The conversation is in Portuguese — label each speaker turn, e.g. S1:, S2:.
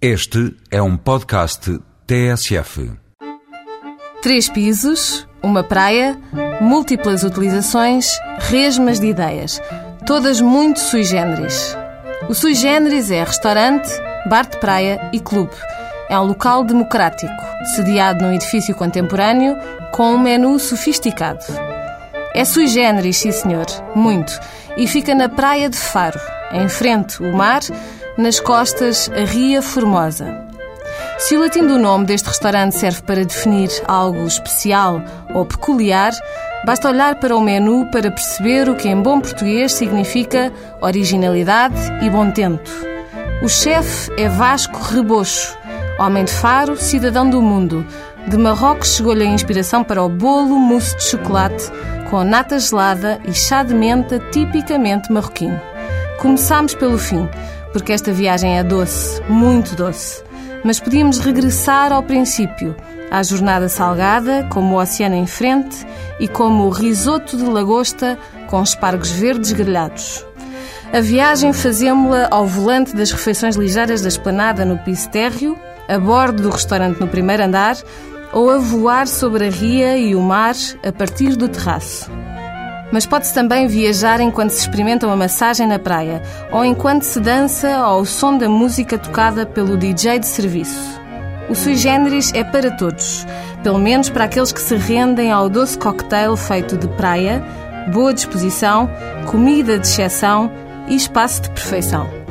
S1: Este é um podcast TSF.
S2: Três pisos, uma praia, múltiplas utilizações, resmas de ideias. Todas muito sui generis. O sui generis é restaurante, bar de praia e clube. É um local democrático, sediado num edifício contemporâneo com um menu sofisticado. É sui generis, sim senhor, muito. E fica na praia de Faro, em frente o mar, nas costas a Ria Formosa. Se o latim do nome deste restaurante serve para definir algo especial ou peculiar, basta olhar para o menu para perceber o que em bom português significa originalidade e bom tento. O chefe é Vasco Rebocho, homem de Faro, cidadão do mundo. De Marrocos chegou-lhe a inspiração para o bolo mousse de chocolate com nata gelada e chá de menta tipicamente marroquino. Começámos pelo fim, porque esta viagem é doce, muito doce. Mas podíamos regressar ao princípio, à jornada salgada, como o oceano em frente e como o risoto de lagosta com espargos verdes grelhados. A viagem fazemos-la ao volante das refeições ligeiras da esplanada no piso térreo, a bordo do restaurante no primeiro andar ou a voar sobre a ria e o mar a partir do terraço. Mas pode-se também viajar enquanto se experimenta uma massagem na praia ou enquanto se dança ao som da música tocada pelo DJ de serviço. O sui generis é para todos, pelo menos para aqueles que se rendem ao doce cocktail feito de praia, boa disposição, comida de exceção e espaço de perfeição.